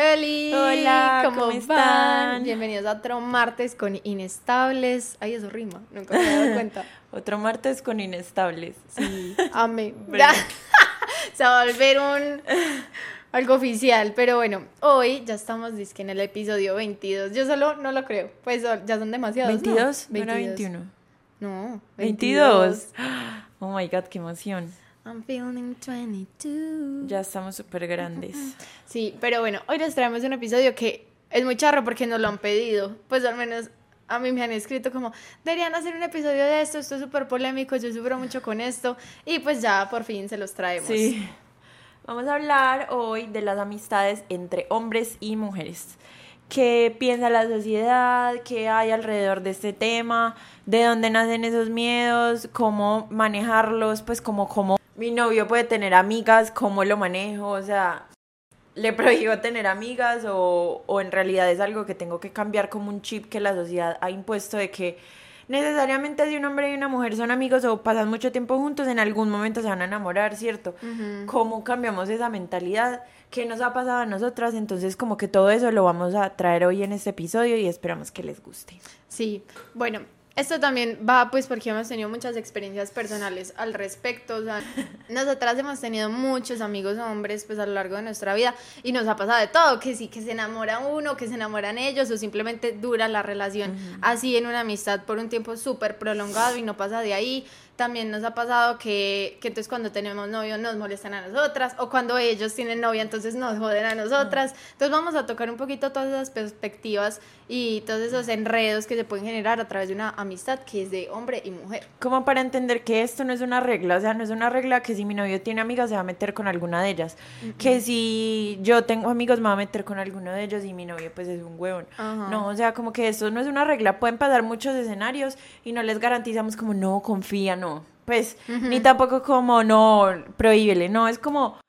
Heli, Hola, ¿cómo van? están? Bienvenidos a otro martes con Inestables. Ay, eso rima, nunca me había dado cuenta. Otro martes con inestables. Sí, amé. Bueno. Se va a volver un algo oficial, pero bueno, hoy ya estamos dizque en el episodio 22. Yo solo no lo creo, pues ya son demasiados. ¿no? 22, no era 21. No, 22. Oh my god, qué emoción. I'm feeling 22. Ya estamos súper grandes. Sí, pero bueno, hoy les traemos un episodio que es muy charro porque nos lo han pedido. Pues al menos a mí me han escrito como, deberían hacer un episodio de esto, esto es súper polémico, yo sufro mucho con esto. Y pues ya por fin se los traemos. Sí. Vamos a hablar hoy de las amistades entre hombres y mujeres. ¿Qué piensa la sociedad? ¿Qué hay alrededor de este tema? ¿De dónde nacen esos miedos? ¿Cómo manejarlos? Pues como, como mi novio puede tener amigas, ¿cómo lo manejo? O sea, ¿le prohíbo tener amigas o, o en realidad es algo que tengo que cambiar como un chip que la sociedad ha impuesto de que necesariamente si un hombre y una mujer son amigos o pasan mucho tiempo juntos, en algún momento se van a enamorar, ¿cierto? ¿Cómo cambiamos esa mentalidad? ¿Qué nos ha pasado a nosotras? Entonces, como que todo eso lo vamos a traer hoy en este episodio y esperamos que les guste. Sí, bueno, esto también va pues porque hemos tenido muchas experiencias personales al respecto, o sea, nosotras hemos tenido muchos amigos hombres pues a lo largo de nuestra vida y nos ha pasado de todo, que sí, que se enamora uno, que se enamoran ellos o simplemente dura la relación así en una amistad por un tiempo súper prolongado y no pasa de ahí. También nos ha pasado que, que entonces cuando tenemos novio nos molestan a nosotras o cuando ellos tienen novia entonces nos joden a nosotras. Entonces vamos a tocar un poquito todas esas perspectivas y todos esos enredos que se pueden generar a través de una amistad que es de hombre y mujer. Como para entender que esto no es una regla, o sea, no es una regla que si mi novio tiene amigas se va a meter con alguna de ellas, que si yo tengo amigos me va a meter con alguno de ellos y mi novio pues es un huevón. Ajá. No, o sea, como que esto no es una regla, pueden pasar muchos escenarios y no les garantizamos como no, confía, no. Pues, ni tampoco como no, prohíbele, no, es como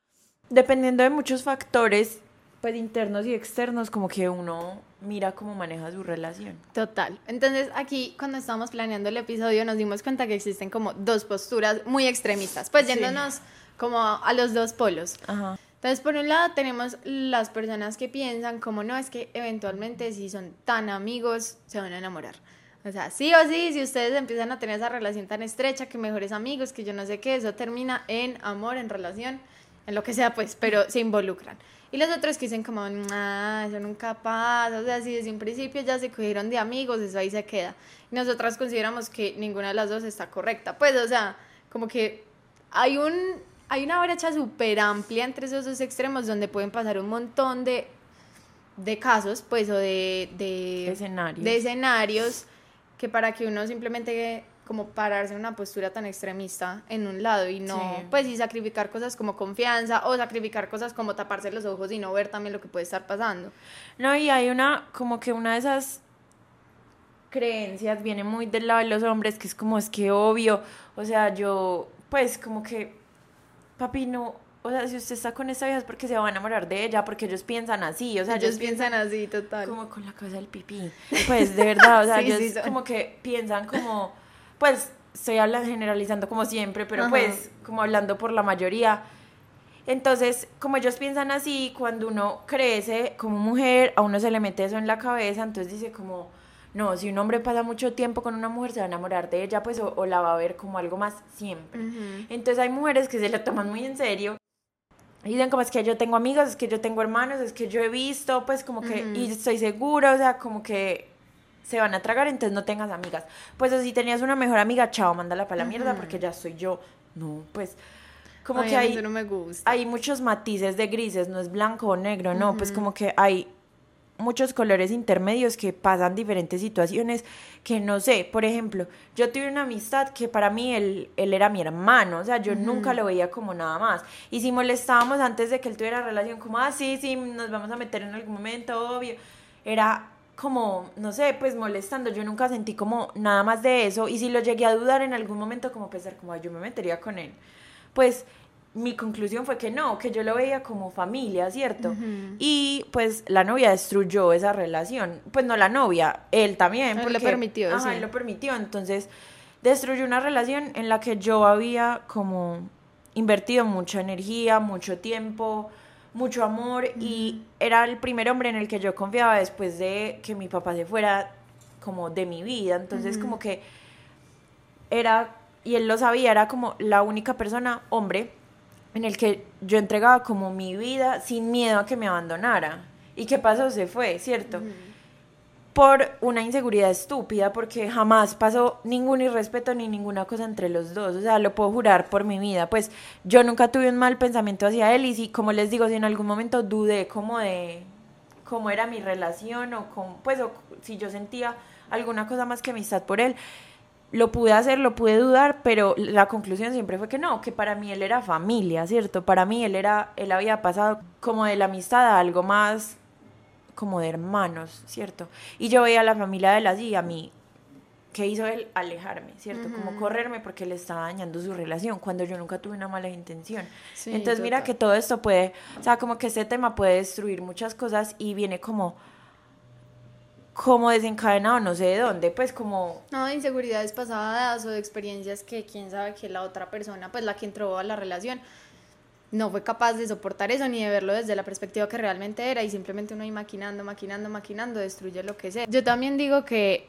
dependiendo de muchos factores, pues internos y externos, como que uno mira cómo maneja su relación. Total. Entonces aquí cuando estábamos planeando el episodio nos dimos cuenta que existen como dos posturas muy extremistas, pues Sí. yéndonos como a los dos polos. Ajá. Entonces, por un lado tenemos las personas que piensan como no, es que eventualmente si son tan amigos se van a enamorar. O sea, sí o sí, si ustedes empiezan a tener esa relación tan estrecha, que mejores amigos, que yo no sé qué, eso termina en amor, en relación, en lo que sea, pues, pero se involucran. Y los otros que dicen como, ah, eso nunca pasa, o sea, si desde un principio ya se cogieron de amigos, eso ahí se queda. Y nosotras consideramos que ninguna de las dos está correcta. Pues, o sea, como que hay un hay una brecha súper amplia entre esos dos extremos donde pueden pasar un montón de, de casos, pues, o de, de Escenarios. de escenarios que para que uno simplemente como pararse en una postura tan extremista en un lado y no, Sí. pues, y sacrificar cosas como confianza o sacrificar cosas como taparse los ojos y no ver también lo que puede estar pasando. No, y hay una, como que una de esas creencias viene muy del lado de los hombres, que es como, es que obvio, o sea, yo, pues, como que, papi, no, o sea, si usted está con esta vieja es porque se va a enamorar de ella, porque ellos piensan así, o sea, ellos piensan así, total. como con la cabeza del pipí, pues, de verdad, o sea, Sí, ellos sí, como que piensan como, pues, estoy hablando, generalizando como siempre, pero Ajá. pues, como hablando por la mayoría, entonces, como ellos piensan así, cuando uno crece como mujer, a uno se le mete eso en la cabeza, entonces dice como, no, si un hombre pasa mucho tiempo con una mujer, se va a enamorar de ella, pues, o, o la va a ver como algo más siempre. Entonces hay mujeres que se lo toman muy en serio. Y dicen como es que yo tengo amigos, es que yo tengo hermanos, es que yo he visto, pues como que, y estoy segura, o sea, como que se van a tragar, entonces no tengas amigas. Pues o si tenías una mejor amiga, chao, mándala para la mierda porque ya soy yo. No, pues como Ay, que hay, no me gusta. hay muchos matices de grises, no es blanco o negro, no, pues como que hay muchos colores intermedios que pasan diferentes situaciones que no sé, por ejemplo, yo tuve una amistad que para mí él, él era mi hermano, o sea, yo nunca lo veía como nada más. Y si molestábamos antes de que él tuviera relación, como, ah, sí, sí, nos vamos a meter en algún momento, obvio, era como, no sé, pues molestando. Yo nunca sentí como nada más de eso. Y si lo llegué a dudar en algún momento, como pensar, como yo me metería con él. Pues mi conclusión fue que no, que yo lo veía como familia, ¿cierto? Y pues la novia destruyó esa relación. Pues no la novia, él también. Él porque, lo permitió, Ajá, sí. él lo permitió. Entonces destruyó una relación en la que yo había como invertido mucha energía, mucho tiempo, mucho amor y era el primer hombre en el que yo confiaba después de que mi papá se fuera como de mi vida. Entonces como que era, y él lo sabía, era como la única persona, hombre, en el que yo entregaba como mi vida sin miedo a que me abandonara. ¿Y qué pasó? Se fue, ¿cierto? Por una inseguridad estúpida, porque jamás pasó ningún irrespeto ni ninguna cosa entre los dos. O sea, lo puedo jurar por mi vida. Pues yo nunca tuve un mal pensamiento hacia él y si, como les digo, si en algún momento dudé como de cómo era mi relación o con, pues, o si yo sentía alguna cosa más que amistad por él, lo pude hacer, lo pude dudar, pero la conclusión siempre fue que no, que para mí él era familia, ¿cierto? Para mí él era, él había pasado como de la amistad a algo más como de hermanos, ¿cierto? Y yo veía a la familia de él así, a mí, ¿qué hizo él? Alejarme, ¿cierto? Como correrme porque le estaba dañando su relación, cuando yo nunca tuve una mala intención. Sí, Entonces mira que todo esto puede, o sea, como que este tema puede destruir muchas cosas y viene como como desencadenado, no sé de dónde, pues como No, de inseguridades pasadas o de experiencias que quién sabe que la otra persona, pues la que entró a la relación, no fue capaz de soportar eso ni de verlo desde la perspectiva que realmente era y simplemente uno ahí maquinando, maquinando, maquinando, destruye lo que sea. Yo también digo que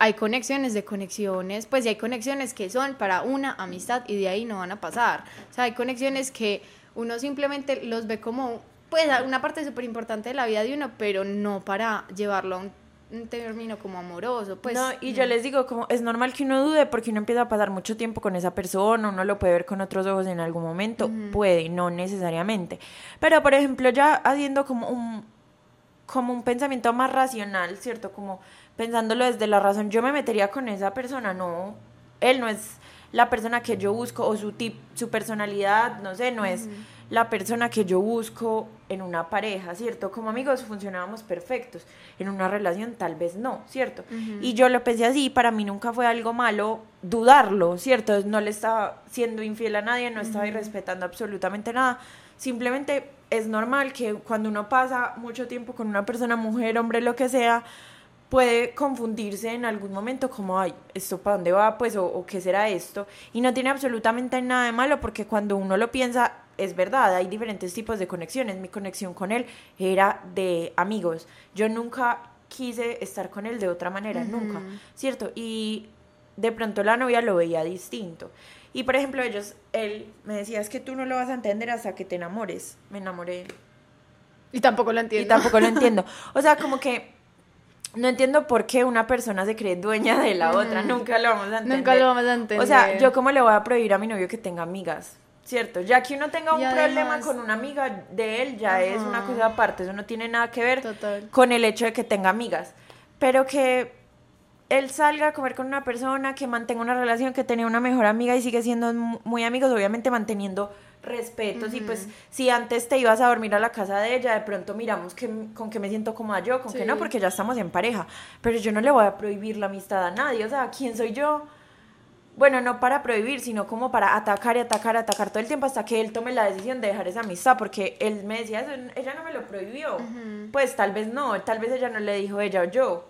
hay conexiones de conexiones, pues y hay conexiones que son para una amistad y de ahí no van a pasar. O sea, hay conexiones que uno simplemente los ve como, pues, una parte súper importante de la vida de uno, pero no para llevarlo a un, un término como amoroso, pues. no, y yo les digo, como es normal que uno dude porque uno empieza a pasar mucho tiempo con esa persona, uno lo puede ver con otros ojos en algún momento, puede, no necesariamente. Pero, por ejemplo, ya haciendo como un, como un pensamiento más racional, ¿cierto? Como pensándolo desde la razón, yo me metería con esa persona, no, él no es la persona que yo busco o su tip, su personalidad, no sé, no es la persona que yo busco en una pareja, ¿cierto? Como amigos funcionábamos perfectos, en una relación tal vez no, ¿cierto? Y yo lo pensé así, para mí nunca fue algo malo dudarlo, ¿cierto? No le estaba siendo infiel a nadie, no estaba irrespetando absolutamente nada, simplemente es normal que cuando uno pasa mucho tiempo con una persona, mujer, hombre, lo que sea, puede confundirse en algún momento como, ay, ¿esto para dónde va? Pues, o, o qué será esto. Y no tiene absolutamente nada de malo porque cuando uno lo piensa, es verdad, hay diferentes tipos de conexiones. Mi conexión con él era de amigos. Yo nunca quise estar con él de otra manera, nunca, ¿cierto? Y de pronto la novia lo veía distinto. Y por ejemplo, ellos, él me decía, es que tú no lo vas a entender hasta que te enamores. Me enamoré Y tampoco lo y entiendo. tampoco lo entiendo. O sea, como que no entiendo por qué una persona se cree dueña de la otra. Nunca lo vamos a entender. Nunca lo vamos a entender. O sea, yo cómo le voy a prohibir a mi novio que tenga amigas. ¿Cierto? Ya que uno tenga un Y problema además- con una amiga de él, ya es una cosa aparte. Eso no tiene nada que ver Total. con el hecho de que tenga amigas. Pero que él salga a comer con una persona, que mantenga una relación, que tenía una mejor amiga y sigue siendo mu- muy amigos, obviamente manteniendo respetos. Y pues, si antes te ibas a dormir a la casa de ella, de pronto miramos que, con qué me siento cómoda yo, con qué no, porque ya estamos en pareja. Pero yo no le voy a prohibir la amistad a nadie. O sea, ¿quién soy yo? Bueno, no para prohibir, sino como para atacar y atacar, atacar todo el tiempo hasta que él tome la decisión de dejar esa amistad, porque él me decía eso, ella no me lo prohibió. Pues tal vez no, tal vez ella no le dijo ella o yo,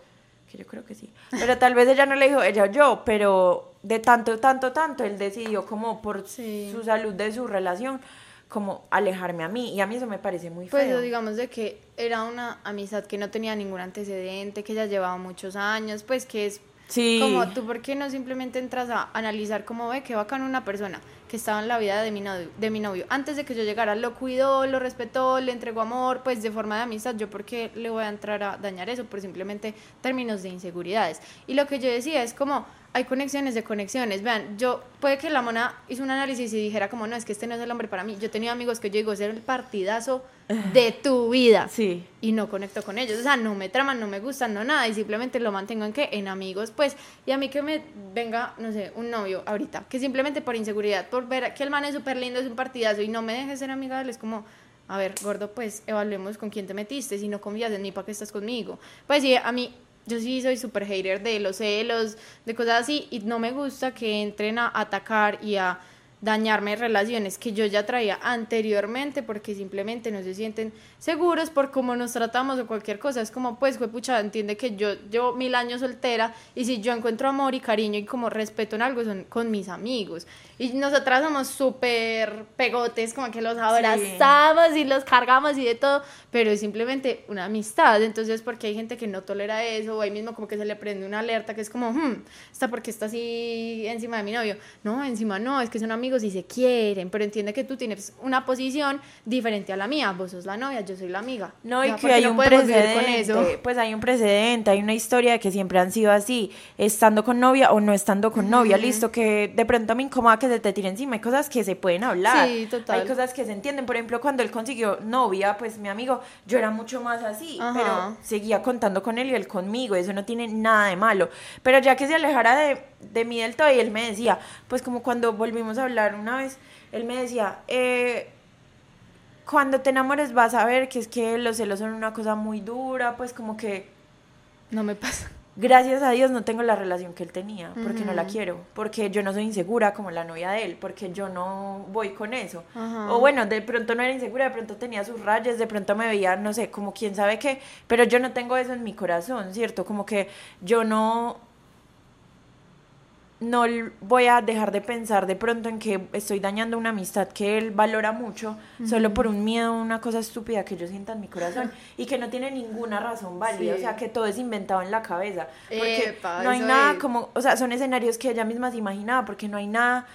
que yo creo que sí, pero tal vez ella no le dijo ella o yo, pero de tanto, tanto, tanto, él decidió como por Sí. su salud de su relación, como alejarme a mí, y a mí eso me parece muy Pues feo. digamos de que era una amistad que no tenía ningún antecedente, que ya llevaba muchos años, pues que es sí. como tú, ¿por qué no simplemente entras a analizar cómo ve que bacán una persona que estaba en la vida de mi, novio, de mi novio? Antes de que yo llegara, lo cuidó, lo respetó, le entregó amor, pues de forma de amistad, ¿yo por qué le voy a entrar a dañar eso? Por simplemente términos de inseguridades. Y lo que yo decía es como, hay conexiones de conexiones. Vean, yo, puede que la mona hizo un análisis y dijera como, no, es que este no es el hombre para mí. Yo tenía amigos que yo digo, ser el partidazo de tu vida Sí. y no conecto con ellos. O sea, no me traman, no me gustan, no nada. Y simplemente lo mantengo en qué? En amigos, pues. Y a mí que me venga, no sé, un novio ahorita, que simplemente por inseguridad, por ver que el man es súper lindo, es un partidazo y no me deje ser amiga de él, es como, a ver, gordo, pues evaluemos con quién te metiste, si no confías en mí, ¿para qué estás conmigo? Pues sí, a mí, yo sí soy súper hater de los celos, de cosas así, y no me gusta que entren a atacar y a dañarme relaciones que yo ya traía anteriormente porque simplemente no se sienten seguros por cómo nos tratamos o cualquier cosa. Es como, pues, fue pucha, entiende que yo llevo mil años soltera y si yo encuentro amor y cariño y como respeto en algo son con mis amigos. Y nosotras somos súper pegotes, como que los abrazamos y los cargamos y de todo, pero es simplemente una amistad. Entonces, porque hay gente que no tolera eso, o ahí mismo como que se le prende una alerta que es como, hmm, ¿está porque está así encima de mi novio? No, encima no, es que son amigos y se quieren, pero entiende que tú tienes una posición diferente a la mía. Vos sos la novia, yo soy la amiga. No, y que hay un precedente, pues hay un precedente, hay una historia de que siempre han sido así, estando con novia o no estando con novia, listo, que de pronto me incomoda que se te tire encima, hay cosas que se pueden hablar, sí, total. hay cosas que se entienden, por ejemplo, cuando él consiguió novia, pues mi amigo, yo era mucho más así, pero seguía contando con él y él conmigo, eso no tiene nada de malo, pero ya que se alejara de, de mí del todo y él me decía, pues como cuando volvimos a hablar una vez, él me decía, eh, cuando te enamores vas a ver que es que los celos son una cosa muy dura, pues como que... No me pasa. Gracias a Dios no tengo la relación que él tenía, porque no la quiero, porque yo no soy insegura como la novia de él, porque yo no voy con eso. O bueno, de pronto no era insegura, de pronto tenía sus rayas, de pronto me veía, no sé, como quién sabe qué, pero yo no tengo eso en mi corazón, ¿cierto? Como que yo no no voy a dejar de pensar de pronto en que estoy dañando una amistad que él valora mucho solo por un miedo, una cosa estúpida que yo sienta en mi corazón y que no tiene ninguna razón válida, o sea, que todo es inventado en la cabeza, porque no hay nada como, o sea, son escenarios que ella misma se imaginaba, porque no hay nada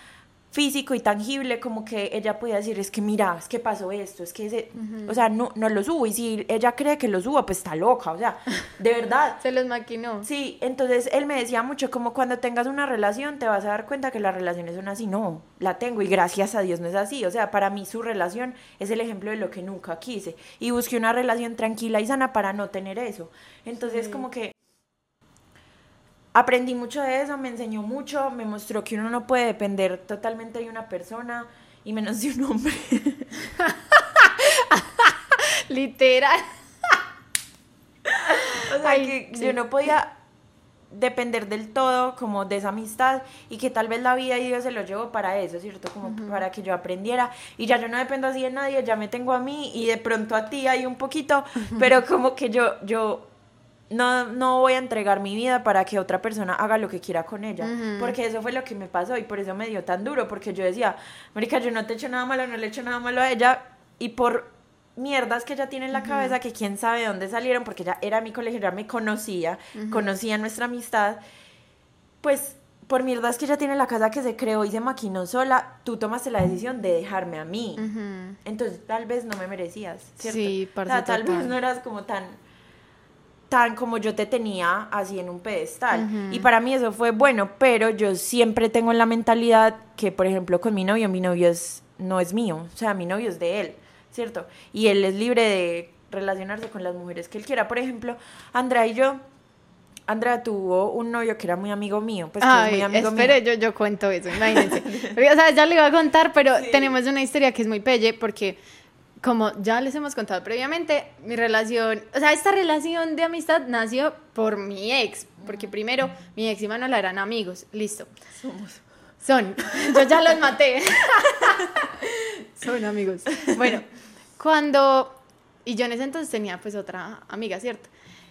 físico y tangible como que ella podía decir, es que mira, es que pasó esto, es que ese, o sea, no, no lo subo y si ella cree que lo suba, pues está loca, o sea, de verdad. Se los maquinó. Sí, entonces él me decía mucho como cuando tengas una relación te vas a dar cuenta que las relaciones son así, no, la tengo y gracias a Dios no es así, o sea, para mí su relación es el ejemplo de lo que nunca quise y busqué una relación tranquila y sana para no tener eso. Entonces como que aprendí mucho de eso, me enseñó mucho, me mostró que uno no puede depender totalmente de una persona y menos de un hombre. Literal. o sea, que yo no podía depender del todo como de esa amistad y que tal vez la vida y Dios se lo llevó para eso, ¿cierto? Como para que yo aprendiera y ya yo no dependo así de nadie, ya me tengo a mí y de pronto a ti hay un poquito, pero como que yo, yo no, no voy a entregar mi vida para que otra persona haga lo que quiera con ella. Porque eso fue lo que me pasó y por eso me dio tan duro. Porque yo decía, Marica, yo no te he hecho nada malo, no le he hecho nada malo a ella. Y por mierdas que ella tiene en la cabeza, que quién sabe de dónde salieron, porque ella era mi colegio, ya me conocía, conocía nuestra amistad. Pues por mierdas que ella tiene en la casa que se creó y se maquinó sola, tú tomaste la decisión de dejarme a mí. Entonces tal vez no me merecías, ¿cierto? Sí, tal vez no eras como tan tan como yo te tenía así en un pedestal. Y para mí eso fue bueno, pero yo siempre tengo en la mentalidad que, por ejemplo, con mi novio, mi novio es, no es mío, o sea, mi novio es de él, ¿cierto? Y él es libre de relacionarse con las mujeres que él quiera. Por ejemplo, Andrea y yo, Andrea tuvo un novio que era muy amigo mío, pues que es muy amigo espere, yo, yo cuento eso, imagínense. o sea, ya le iba a contar, pero tenemos una historia que es muy pelle porque como ya les hemos contado previamente, mi relación, o sea, esta relación de amistad nació por mi ex, porque primero mi ex y Manuela eran amigos, listo. Somos. Son, yo ya los maté. Son amigos. Bueno, cuando, y yo en ese entonces tenía pues otra amiga, ¿cierto?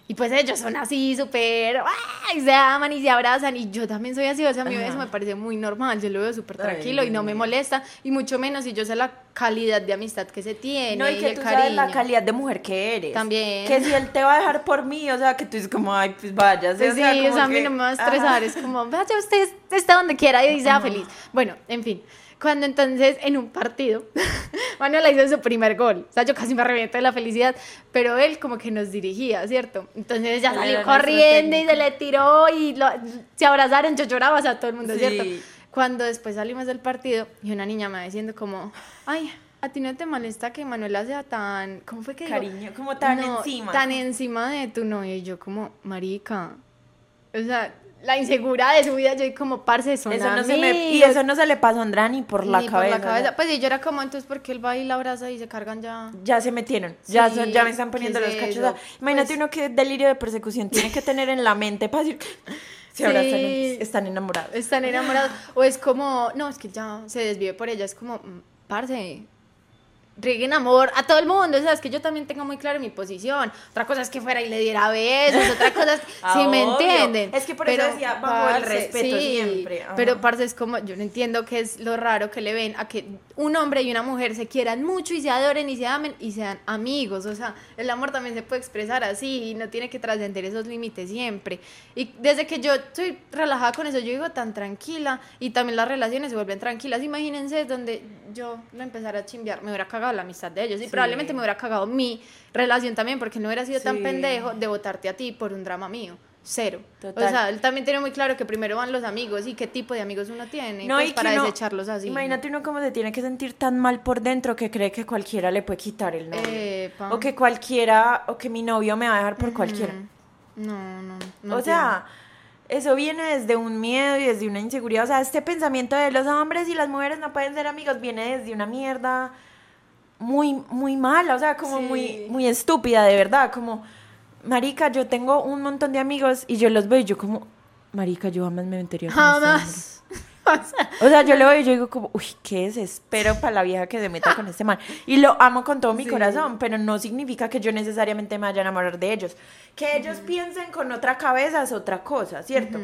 Y pues ellos son así, súper, y se aman y se abrazan. Y yo también soy así, o sea, a mí eso me parece muy normal. Yo lo veo súper tranquilo y no me molesta. Y mucho menos si yo sé la calidad de amistad que se tiene. No, y que tú sabes la calidad de mujer que eres. También. Que si él te va a dejar por mí, o sea, que tú dices como, ay, pues vaya. Pues sí, o sea, a mí no me va a estresar. Es como, vaya, usted está donde quiera y sea feliz. Bueno, en fin. Cuando entonces en un partido, Manuela hizo su primer gol. O sea, yo casi me reviento de la felicidad, pero él como que nos dirigía, ¿cierto? Entonces ella salió corriendo y se le tiró y se abrazaron, yo lloraba, o sea, todo el mundo, ¿cierto? Cuando después salimos del partido y una niña me va diciendo como, ay, ¿A ti no te molesta que Manuela sea tan, ¿cómo fue que Cariño, como tan encima. Tan encima de tu novia y yo como, marica, o sea, la insegura de su vida, yo como, parce, son Eso no se me- y amigos". eso no se le pasó a Andrea ni por la Ni cabeza. por la cabeza. Pues y yo era como, entonces, ¿por qué él va y la abraza y se cargan ya? ya se metieron, ya, son- ya me están poniendo ¿qué los cachos. eso? Imagínate Pues- uno que delirio de persecución tiene que tener en la mente para decir si ahora están, Sí. están enamorados. Están enamorados. O es como, no, es que ya se desvive por ella. Es como, mm, parce, rieguen amor a todo el mundo. O sea, es que yo también tengo muy claro mi posición. Otra cosa es que fuera y le diera besos. Otra cosa es, Ah, si me entienden. Es que por eso decía, bajo el respeto siempre, ajá. Pero, parce, es como, yo no entiendo qué es lo raro que le ven a que un hombre y una mujer se quieran mucho y se adoren y se amen y sean amigos. O sea, el amor también se puede expresar así y no tiene que trascender esos límites siempre. Y desde que yo estoy relajada con eso, yo digo tan tranquila y también las relaciones se vuelven tranquilas. Imagínense donde yo lo empezara a chimbear, me hubiera cagado la amistad de ellos y Sí. probablemente me hubiera cagado mi relación también porque no hubiera sido tan pendejo de votarte a ti por un drama mío. Cero. Total. O sea, él también tiene muy claro que primero van los amigos y qué tipo de amigos uno tiene No, pues, y para uno- desecharlos así. Imagínate uno cómo se tiene que sentir tan mal por dentro que cree que cualquiera le puede quitar el novio. Epa. O que cualquiera, o que mi novio me va a dejar por cualquiera. No, no. no o sea, eso viene desde un miedo y desde una inseguridad. O sea, este pensamiento de los hombres y las mujeres no pueden ser amigos viene desde una mierda muy, muy mala. O sea, como Sí. muy, muy estúpida, de verdad. Como, marica, yo tengo un montón de amigos y yo los veo y yo como, marica, yo jamás me metería con este hombre". Jamás. O sea, O sea, yo lo veo y yo digo como, uy, qué desespero para la vieja que se meta con este man. Y lo amo con todo mi Sí. corazón, pero no significa que yo necesariamente me vaya a enamorar de ellos. Que ellos piensen con otra cabeza es otra cosa, ¿cierto?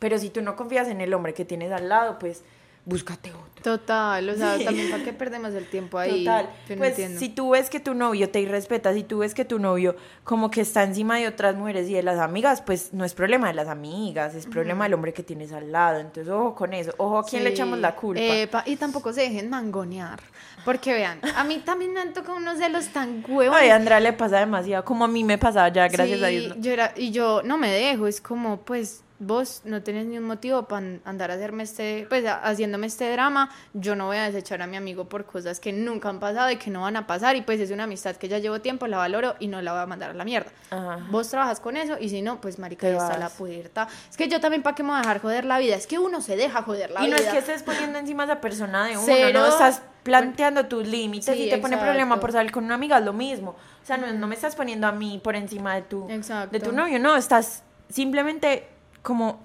Pero si tú no confías en el hombre que tienes al lado, pues búscate otro. Total, o sea, Sí. también para qué perdemos el tiempo ahí. Total. Yo no Pues entiendo. si tú ves que tu novio te irrespeta, si tú ves que tu novio como que está encima de otras mujeres y de las amigas, pues no es problema de las amigas, es problema del hombre que tienes al lado. Entonces, ojo con eso. Ojo a quién le echamos la culpa. Epa, y tampoco se dejen mangonear. Porque vean, a mí también me han tocado unos celos tan huevos. Ay, a Andrea le pasa demasiado, como a mí me pasaba ya, gracias Sí, a Dios. ¿no? Yo era, y yo no me dejo, es como, pues, vos no tenés ni un motivo para andar a hacerme este, pues, haciéndome este drama. Yo no voy a desechar a mi amigo por cosas que nunca han pasado y que no van a pasar. Y pues es una amistad que ya llevo tiempo, la valoro y no la voy a mandar a la mierda. Ajá. Vos trabajas con eso y si no, pues, marica, ya está la puerta. Es que yo también, ¿para qué me voy a dejar joder la vida? Es que uno se deja joder la Y no vida. es que estés poniendo encima a esa persona de uno, Cero. no estás planteando tus límites Sí, y te pone exacto. problema por salir con una amiga, es lo mismo. O sea, no, no me estás poniendo a mí por encima de tu, Exacto. de tu novio, no, estás simplemente como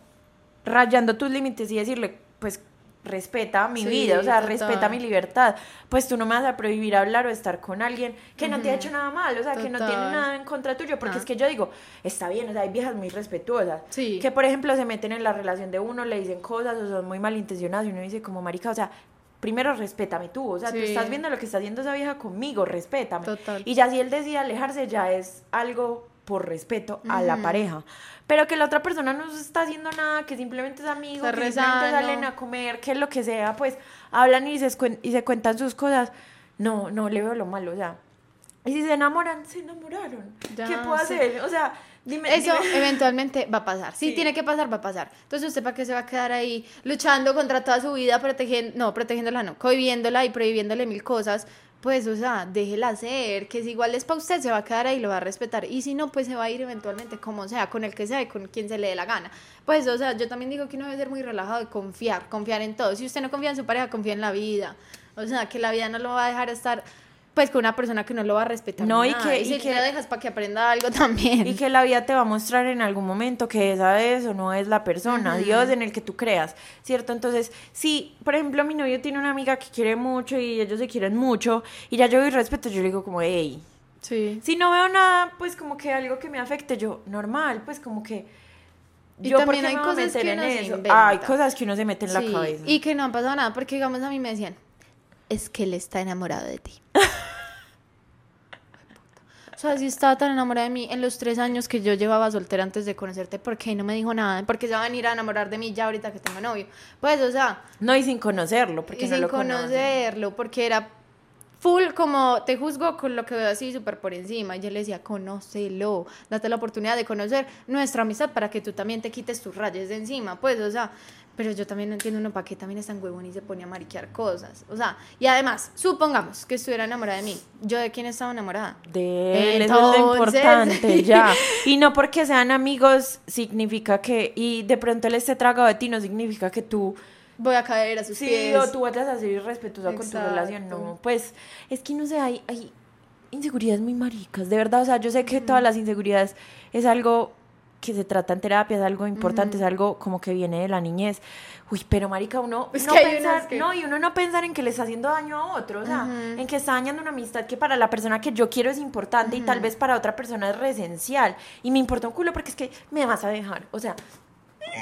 rayando tus límites y decirle, pues respeta mi Sí, vida, o sea, total. respeta mi libertad. Pues tú no me vas a prohibir hablar o estar con alguien que no te ha hecho nada mal, o sea, que no tiene nada en contra tuyo, porque Ah. es que yo digo, está bien, o sea, hay viejas muy respetuosas, Sí. que por ejemplo se meten en la relación de uno, le dicen cosas o son muy malintencionadas y uno dice como marica, o sea, primero respétame tú, o sea, tú estás viendo lo que está haciendo esa vieja conmigo, respétame. Total. Y ya si él decide alejarse ya es algo por respeto a la pareja. Pero que la otra persona no está haciendo nada, que simplemente es amigo, que simplemente salen a comer, que lo que sea, pues hablan y se, y se cuentan sus cosas. No, no le veo lo malo, o sea. Y si se enamoran, se enamoraron. Ya, ¿Qué puedo sí. hacer? O sea, dime. Eso dime- eventualmente va a pasar. Si Sí. tiene que pasar, va a pasar. Entonces, ¿usted para qué se va a quedar ahí luchando contra toda su vida, protegiendo, no, protegiéndola, no, cohibiéndola y prohibiéndole mil cosas? Pues, o sea, déjela hacer, que si igual es para usted, se va a quedar ahí, lo va a respetar. Y si no, pues se va a ir eventualmente como sea, con el que sea y con quien se le dé la gana. Pues, o sea, yo también digo que uno debe ser muy relajado y confiar, confiar en todo. Si usted no confía en su pareja, confía en la vida. O sea, que la vida no lo va a dejar estar, pues, con una persona que no lo va a respetar. No, ni y nada. que- y si y que- la dejas para que aprenda algo también. Y que la vida te va a mostrar en algún momento que esa es o no es la persona, Dios en el que tú creas, ¿cierto? Entonces, si, por ejemplo, mi novio tiene una amiga que quiere mucho y ellos se quieren mucho, y ya yo doy respeto, yo le digo como, hey, Sí. si no veo nada, pues como que algo que me afecte, yo, normal, pues como que... Y Yo, ¿por también hay cosas que en uno se eso? inventa. Hay cosas que uno se mete en la cabeza. Y que no han pasado nada, porque digamos a mí me decían, es que él está enamorado de ti. Sea, si estaba tan enamorada de mí en los tres años que yo llevaba soltera antes de conocerte, ¿por qué no me dijo nada? ¿Por qué se va a venir a enamorar de mí ya ahorita que tengo novio? Pues, o sea, No, y sin conocerlo, porque y no sin lo conoce. conocerlo, porque era full como te juzgo con lo que veo así súper por encima. Y yo le decía, conócelo, date la oportunidad de conocer nuestra amistad para que tú también te quites tus rayas de encima. Pues, o sea, pero yo también no entiendo uno para qué también es tan huevón y se pone a mariquear cosas. O sea, y además, supongamos que estuviera enamorada de mí. ¿Yo de quién estaba enamorada? De él, eso es lo importante, ya. Y no porque sean amigos significa que, y de pronto él esté tragado de ti, no significa que tú voy a caer a sus sí, pies. o tú vayas a ser irrespetuosa con tu relación. No, pues es que no sé, hay, hay inseguridades muy maricas, de verdad. O sea, yo sé que todas las inseguridades es algo que se trata en terapia, es algo importante, es algo como que viene de la niñez. Uy, pero marica, uno no pensar, no, y uno no pensar en que le está haciendo daño a otro, o sea, en que está dañando una amistad que para la persona que yo quiero es importante y tal vez para otra persona es resencial. Y me importa un culo porque es que me vas a dejar, o sea,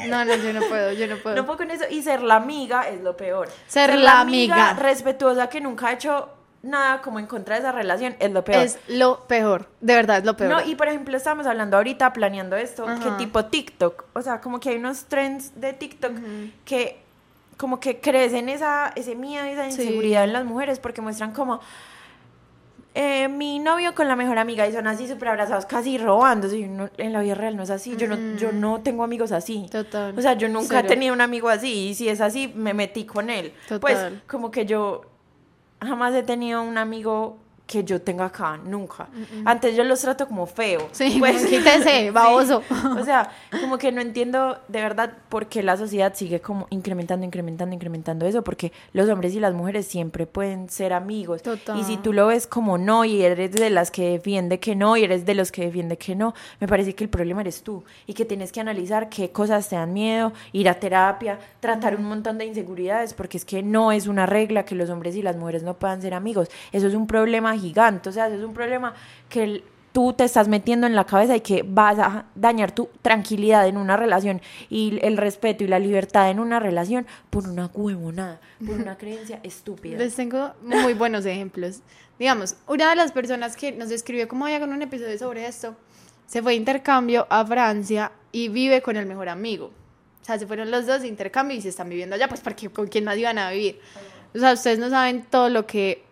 no, no, yo no puedo, yo no puedo. No puedo con eso. Y ser la amiga es lo peor. Ser, la amiga, respetuosa que nunca ha hecho nada como en contra de esa relación es lo peor. Es lo peor, de verdad es lo peor. No, y por ejemplo, estamos hablando ahorita, planeando esto, que tipo TikTok, o sea, como que hay unos trends de TikTok que como que crecen esa, ese miedo y esa inseguridad en las mujeres porque muestran como... Eh, mi novio con la mejor amiga y son así súper abrazados, casi robándose. Y en la vida real no es así. Yo no, yo no tengo amigos así. Total. O sea, yo nunca he tenido un amigo así. Y si es así, me metí con él. Pues como que yo jamás he tenido un amigo que yo tenga acá, nunca. Antes yo los trato como feo. Sí, pues quítese, baboso. O sea, como que no entiendo de verdad por qué la sociedad sigue como incrementando, incrementando, incrementando eso, porque los hombres y las mujeres siempre pueden ser amigos. Total. Y si tú lo ves como no y eres de las que defiende que no y eres de los que defiende que no, me parece que el problema eres tú y que tienes que analizar qué cosas te dan miedo, ir a terapia, tratar un montón de inseguridades, porque es que no es una regla que los hombres y las mujeres no puedan ser amigos. Eso es un problema gigante, o sea, es un problema que tú te estás metiendo en la cabeza y que vas a dañar tu tranquilidad en una relación y el respeto y la libertad en una relación por una huevonada, por una creencia estúpida. Les tengo muy buenos ejemplos. Digamos, una de las personas que nos escribió cómo había con un episodio sobre esto, se fue de intercambio a Francia y vive con el mejor amigo. O sea, se fueron los dos de intercambio y se están viviendo allá, pues porque con quién más iban a vivir. O sea, ustedes no saben todo lo que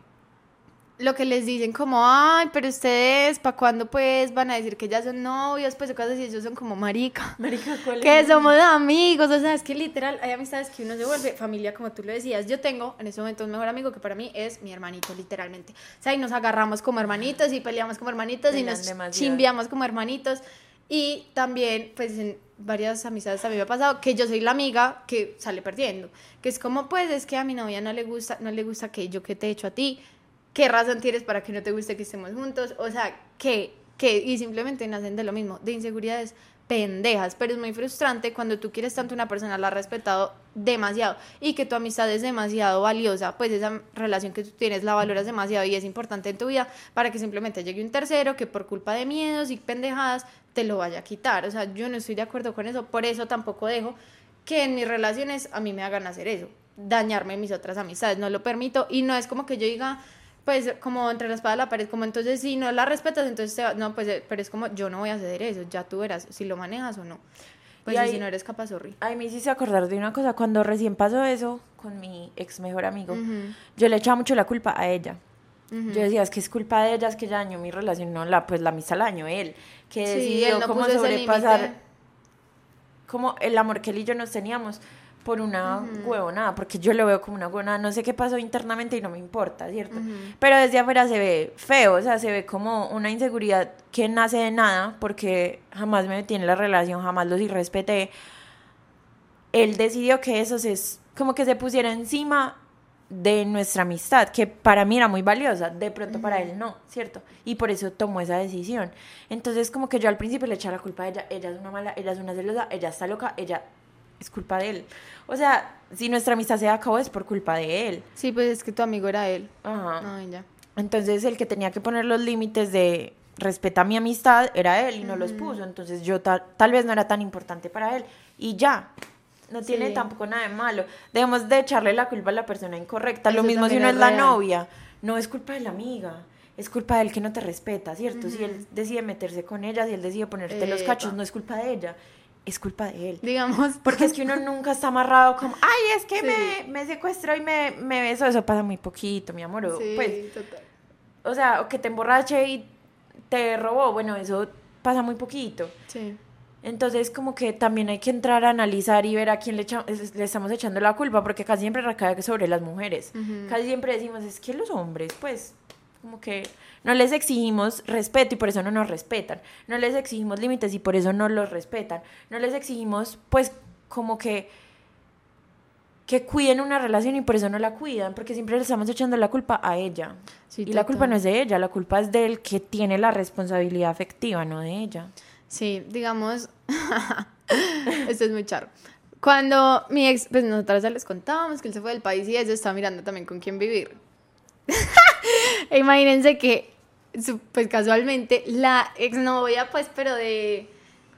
lo que les dicen como, ay, pero ustedes, ¿para cuándo pues van a decir que ya son novios? Pues cosas así, ellos son como marica. Marica, ¿cuál Que somos amigos, o sea, es que literal hay amistades que uno se vuelve familia, como tú lo decías. Yo tengo en ese momento un mejor amigo que para mí es mi hermanito, literalmente. O sea, y nos agarramos como hermanitos y peleamos como hermanitos y nos chimbiamos como hermanitos. Y también, pues en varias amistades también me ha pasado que yo soy la amiga que sale perdiendo. Que es como, pues, es que a mi novia no le gusta, no le gusta que yo que te he hecho a ti ¿qué razón tienes para que no te guste que estemos juntos? O sea, ¿qué? ¿Qué? Y simplemente nacen de lo mismo, de inseguridades pendejas, pero es muy frustrante cuando tú quieres tanto una persona, la has respetado demasiado y que tu amistad es demasiado valiosa, pues esa relación que tú tienes la valoras demasiado y es importante en tu vida para que simplemente llegue un tercero que por culpa de miedos y pendejadas te lo vaya a quitar. O sea, yo no estoy de acuerdo con eso, por eso tampoco dejo que en mis relaciones a mí me hagan hacer eso, dañarme mis otras amistades, no lo permito y no es como que yo diga, pues como entre la espada y la pared, como entonces si no la respetas, entonces no, pues eh, pero es como yo no voy a ceder eso, ya tú verás si lo manejas o no. Pues y si no eres capaz, sorry. Ay, me hiciste acordar de una cosa, cuando recién pasó eso con mi ex mejor amigo, yo le echaba mucho la culpa a ella. Yo decía, es que es culpa de ella, es que ella dañó mi relación, no, la, pues la misa la dañó él, que sí, decidió él no cómo sobrepasar como el amor que él y yo nos teníamos por una huevonada, porque yo lo veo como una huevonada, no sé qué pasó internamente y no me importa, ¿cierto? Pero desde afuera se ve feo, o sea, se ve como una inseguridad que nace de nada, porque jamás me metí en la relación, jamás los irrespeté. Él decidió que eso es como que se pusiera encima de nuestra amistad, que para mí era muy valiosa, de pronto para él no, ¿cierto? Y por eso tomó esa decisión. Entonces, como que yo al principio le echaba la culpa a ella, ella es una mala, ella es una celosa, ella está loca, ella es culpa de él. O sea, si nuestra amistad se acabó es por culpa de él. Sí, pues es que tu amigo era él. Ajá. Ay, ya. Entonces el que tenía que poner los límites de respeta mi amistad era él y no los puso. Entonces yo tal, tal vez no era tan importante para él. Y ya. No tiene tampoco nada de malo. Debemos de echarle la culpa a la persona incorrecta. Lo mismo si uno es, la novia. No es culpa de la amiga. Es culpa de él que no te respeta, ¿cierto? Si él decide meterse con ella, si él decide ponerte los cachos, no es culpa de ella es culpa de él. Digamos. Porque es que uno nunca está amarrado como, ay, es que me, me, secuestró y me, me besó. Eso pasa muy poquito, mi amor. Sí, pues, total. o sea, o que te emborrache y te robó. Bueno, eso pasa muy poquito. Sí. Entonces, como que también hay que entrar a analizar y ver a quién le, echa- es- le estamos echando la culpa, porque casi siempre recae sobre las mujeres. Casi siempre decimos, es que los hombres, pues, como que no les exigimos respeto y por eso no nos respetan. No les exigimos límites y por eso no los respetan. No les exigimos, pues, como que que cuiden una relación y por eso no la cuidan, porque siempre le estamos echando la culpa a ella. Sí, y la culpa no es de ella, la culpa es del que tiene la responsabilidad afectiva, no de ella. Sí, digamos, esto es muy charro. Cuando mi ex, pues nosotras ya les contábamos que él se fue del país y ella estaba mirando también con quién vivir. Imagínense que, pues casualmente, la exnovia, pues, pero de,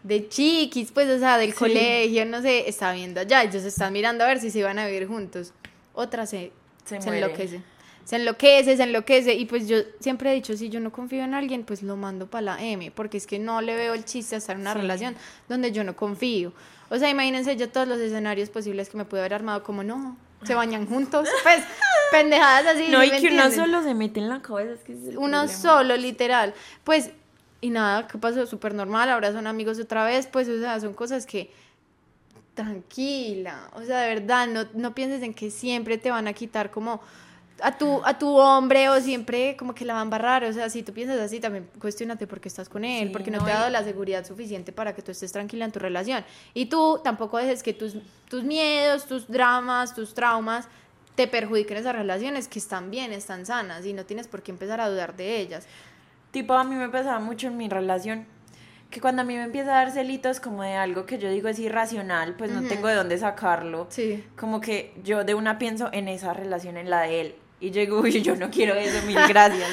de chiquis, pues, o sea, del Sí. colegio, no sé, está viendo allá. Ellos están mirando a ver si se iban a vivir juntos. Otra se, Se enloquece. Se enloquece, se enloquece. Y pues yo siempre he dicho, si yo no confío en alguien, pues lo mando para la M, porque es que no le veo el chiste a estar en una Sí. relación donde yo no confío. O sea, imagínense yo todos los escenarios posibles que me pude haber armado, como no, se bañan juntos. Pues, pendejadas así. no, ¿sí y que uno solo se mete en la cabeza. Es que es el Uno problema. solo, literal. Pues, y nada, ¿qué pasó? Súper normal, ahora son amigos otra vez, pues, o sea, son cosas que tranquila, o sea, de verdad, no, no pienses en que siempre te van a quitar como a tu, a tu hombre o siempre como que la van a embarrar, o sea, si tú piensas así, también cuestionate por qué estás con él, Sí, porque no, no, te ha dado la seguridad suficiente para que tú estés tranquila en tu relación. Y tú tampoco dejes que tus, tus miedos, tus dramas, tus traumas te perjudiquen esas relaciones que están bien, están sanas y no tienes por qué empezar a dudar de ellas. Tipo, a mí me pasaba mucho en mi relación que cuando a mí me empieza a dar celitos como de algo que yo digo es irracional, pues no Ujú. tengo de dónde sacarlo. Sí. Como que yo de una pienso en esa relación, en la de él. Y yo digo, uy, yo no quiero eso, mil gracias.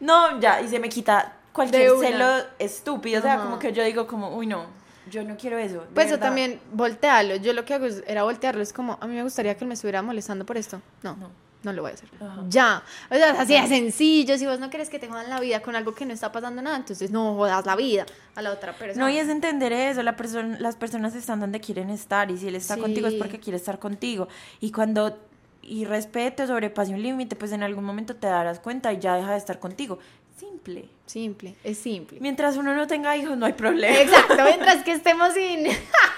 no, ya, y se me quita cualquier celo estúpido. O sea, como que yo digo como, uy, no, yo no quiero eso. Pues verdad. también voltearlo. Yo lo que hago era voltearlo. Es como, a mí me gustaría que él me estuviera molestando por esto. No, no, No. lo voy a hacer. Ajá. Ya. O sea, así de sencillo. Si vos no quieres que te jodan la vida con algo que no está pasando nada, entonces no jodas la vida a la otra persona. No, y es entender eso, la persona, las personas están donde quieren estar y si él está Sí. contigo es porque quiere estar contigo. Y cuando y respeto, sobrepase un límite, pues en algún momento te darás cuenta y ya deja de estar contigo. Simple. Simple, es simple. Mientras uno no tenga hijos, no hay problema. Exacto, mientras que estemos sin,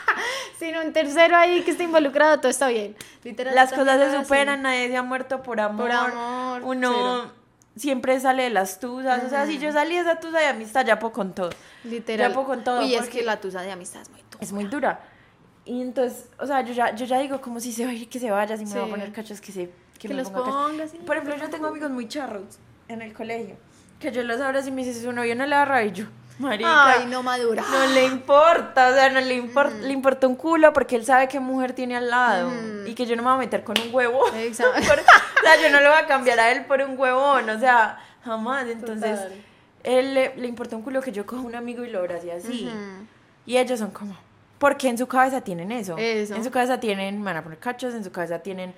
sin un tercero ahí que esté involucrado, todo está bien. Literal, Las cosas se superan, así. nadie se ha muerto por amor. Por amor, Uno cero. siempre sale de las tusas. O sea, si yo salí de esa tusa de amistad, ya puedo con todo. Literal. Ya puedo con todo. Uy, es que la tusa de amistad es muy dura. es muy dura. Y entonces, o sea, yo ya, yo ya digo, como si se va a ir, que se vaya, si me va a Sí. poner cachos, que se Que me los ponga ponga, sí. Por ejemplo, yo tengo amigos muy charros en el colegio, que yo los abro y me dice, su novio no le rabia, y yo, marica, Ay, no madura. no le importa, o sea, no le importa, le importa un culo porque él sabe qué mujer tiene al lado Ujú. y que yo no me voy a meter con un huevo. Exacto. Por- o sea, yo no le voy a cambiar a él por un huevón, o sea, jamás. Entonces, Total. él le, le importa un culo que yo coja un amigo y lo abrace así. Y ellos son como, porque en su cabeza tienen eso. Eso. En su cabeza tienen, van a poner cachos, en su cabeza tienen,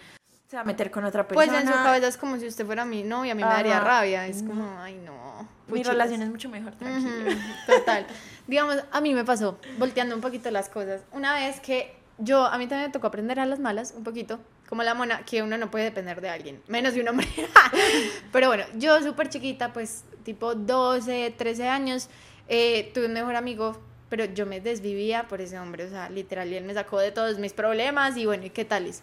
se va a meter con otra persona. Pues en su cabeza es como si usted fuera mi novia, a mí me daría rabia. Es como, ay, no. Mi relación es mucho mejor, tranquilo. Total. Digamos, a mí me pasó, volteando un poquito las cosas. Una vez que yo, a mí también me tocó aprender a las malas, un poquito, como la mona, que uno no puede depender de alguien, menos de un hombre. Pero bueno, yo súper chiquita, pues tipo 12, 13 años, eh, tuve un mejor amigo, pero yo me desvivía por ese hombre, o sea, literal, y él me sacó de todos mis problemas y bueno, ¿y qué tales?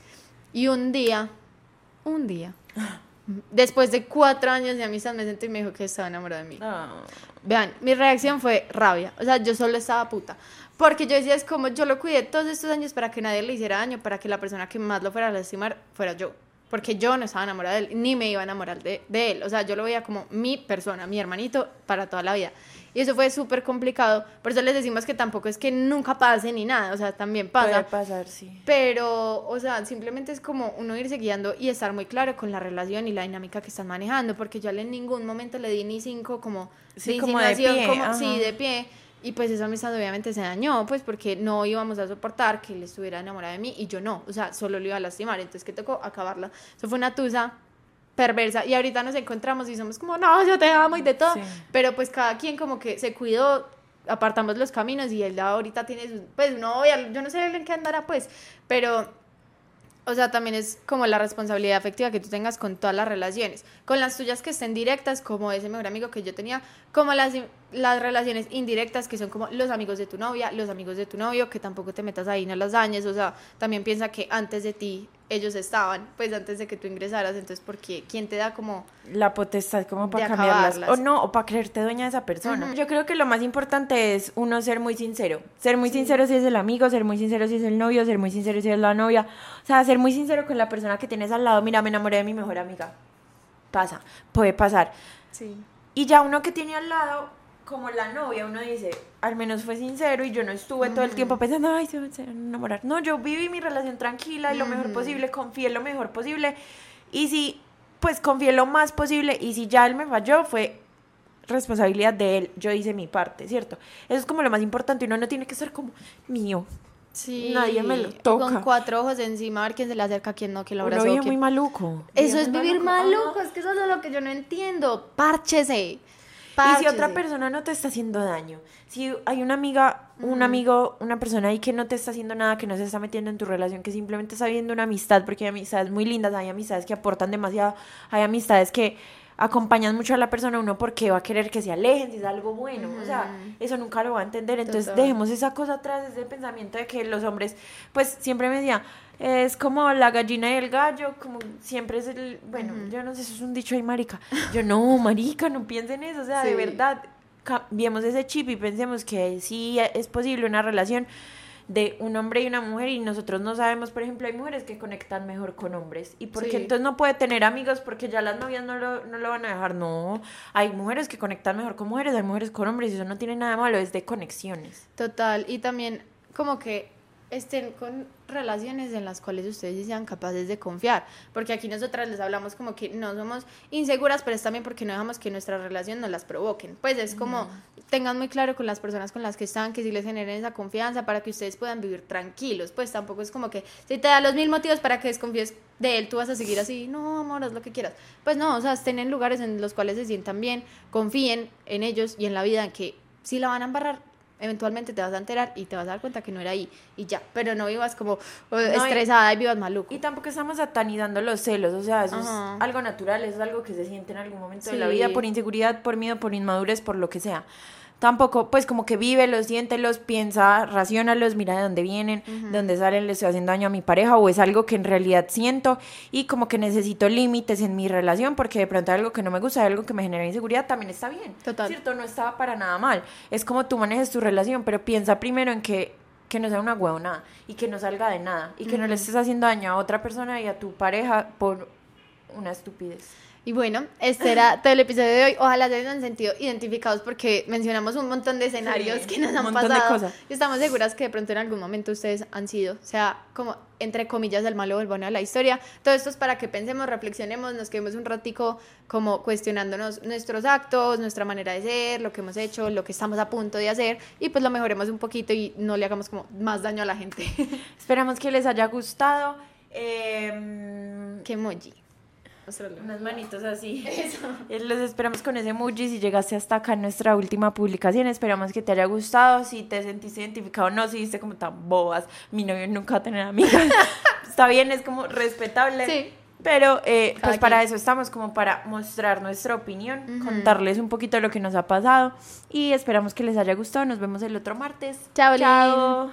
Y un día, un día, después de cuatro años de amistad, me sentí y me dijo que estaba enamorado de mí. No. Vean, mi reacción fue rabia. O sea, yo solo estaba puta. Porque yo decía, es como yo lo cuidé todos estos años para que nadie le hiciera daño, para que la persona que más lo fuera a lastimar fuera yo. Porque yo no estaba enamorada de él, ni me iba a enamorar de, de él. O sea, yo lo veía como mi persona, mi hermanito, para toda la vida. Y eso fue súper complicado. Por eso les decimos que tampoco es que nunca pase ni nada. O sea, también pasa. Puede pasar, sí. Pero, o sea, simplemente es como uno irse guiando y estar muy claro con la relación y la dinámica que están manejando, porque yo en ningún momento le di ni cinco como Sí, como de pie, como- sí, de pie. Y pues esa amistad obviamente se dañó, pues porque no íbamos a soportar que él estuviera enamorado de mí y yo no, o sea, solo lo iba a lastimar, entonces que tocó acabarla. Eso fue una tusa perversa y ahorita nos encontramos y somos como, no, yo te amo y de todo, Sí. pero pues cada quien como que se cuidó apartamos los caminos y él ahorita tiene su, pues novia, yo no sé en qué andará pues, pero o sea, también es como la responsabilidad afectiva que tú tengas con todas las relaciones. Con las tuyas que estén directas, como ese mejor amigo que yo tenía, como las, las relaciones indirectas, que son como los amigos de tu novia, los amigos de tu novio, que tampoco te metas ahí, no las dañes. O sea, también piensa que antes de ti ellos estaban, pues antes de que tú ingresaras. Entonces, porque ¿quién te da como. La potestad, como para cambiarlas? O no, o para creerte dueña de esa persona. Yo creo que lo más importante es uno ser muy sincero. Ser muy sincero si es el amigo, ser muy sincero si es el novio, ser muy sincero si es la novia. O sea, ser muy sincero con la persona que tienes al lado. Mira, me enamoré de mi mejor amiga. Pasa, puede pasar. Sí. Y ya uno que tiene al lado, como la novia, uno dice, al menos fue sincero y yo no estuve todo el tiempo pensando, ay, se van a enamorar. No, yo viví mi relación tranquila y lo mejor posible, confié lo mejor posible. Y si, pues confié lo más posible y si ya él me falló, fue responsabilidad de él. Yo hice mi parte, ¿cierto? Eso es como lo más importante. Uno no tiene que ser como mío. Sí. Nadie me lo toca. Con cuatro ojos encima, a ver quién se le acerca, quién no, quién lo abraza. Uno muy maluco. Eso es vivir maluco, es que eso es lo que yo no entiendo. Párchese. Y si otra persona no te está haciendo daño, si hay una amiga, un amigo, una persona ahí que no te está haciendo nada, que no se está metiendo en tu relación, que simplemente está viendo una amistad, porque hay amistades muy lindas, hay amistades que aportan demasiado, hay amistades que acompañan mucho a la persona, uno porque va a querer que se alejen, si es algo bueno, o sea, eso nunca lo va a entender, entonces dejemos esa cosa atrás, ese pensamiento de que los hombres, pues siempre me decían, es como la gallina y el gallo, como siempre es el, bueno, yo no sé, eso es un dicho ahí, marica. Yo no, marica, no piensen eso, o sea, de verdad, cambiemos ese chip y pensemos que sí es posible una relación de un hombre y una mujer y nosotros no sabemos, por ejemplo, hay mujeres que conectan mejor con hombres y porque entonces no puede tener amigos porque ya las novias no lo, no lo van a dejar, no, hay mujeres que conectan mejor con mujeres, hay mujeres con hombres y eso no tiene nada malo, es de conexiones. Total, y también como que estén con relaciones en las cuales ustedes sean capaces de confiar, porque aquí nosotras les hablamos como que no somos inseguras, pero es también porque no dejamos que nuestra relación nos las provoquen. Pues es como tengan muy claro con las personas con las que están, que si les generen esa confianza para que ustedes puedan vivir tranquilos, pues tampoco es como que si te da los mil motivos para que desconfíes de él, tú vas a seguir así, no, amor, haz lo que quieras. Pues no, o sea, estén en lugares en los cuales se sientan bien, confíen en ellos y en la vida en que si la van a embarrar, eventualmente te vas a enterar y te vas a dar cuenta que no era ahí y ya, pero no vivas como estresada y, vivas maluco. Y tampoco estamos satanizando los celos, o sea, eso es algo natural, eso es algo que se siente en algún momento de la vida por inseguridad, por miedo, por inmadurez, por lo que sea tampoco, pues como que vive, los los piensa, los mira de dónde vienen, de dónde salen, le estoy haciendo daño a mi pareja o es algo que en realidad siento y como que necesito límites en mi relación porque de pronto algo que no me gusta, algo que me genera inseguridad, también está bien. Total. ¿Cierto? No estaba para nada mal. Es como tú manejes tu relación, pero piensa primero en que que no sea una nada y que no salga de nada y que no le estés haciendo daño a otra persona y a tu pareja por una estupidez. Y bueno, este era todo el episodio de hoy. Ojalá se hayan sentido identificados porque mencionamos un montón de escenarios que nos han pasado. Y estamos seguras que de pronto en algún momento ustedes han sido, o sea, como entre comillas, el malo o el bueno de la historia. Todo esto es para que pensemos, reflexionemos, nos quedemos un ratico como cuestionándonos nuestros actos, nuestra manera de ser, lo que hemos hecho, lo que estamos a punto de hacer y pues lo mejoremos un poquito y no le hagamos como más daño a la gente. Esperamos que les haya gustado. Eh, qué emoji. Unas manitos así. Eso. Eh, los esperamos con ese emoji. Si llegaste hasta acá en nuestra última publicación, esperamos que te haya gustado. Si te sentiste identificado, no, si viste como tan bobas. Mi novio nunca va a tener amigas. Está bien, es como respetable. Sí. Pero eh, pues para eso estamos, como para mostrar nuestra opinión, contarles un poquito de lo que nos ha pasado y esperamos que les haya gustado. Nos vemos el otro martes. Chao. Chao.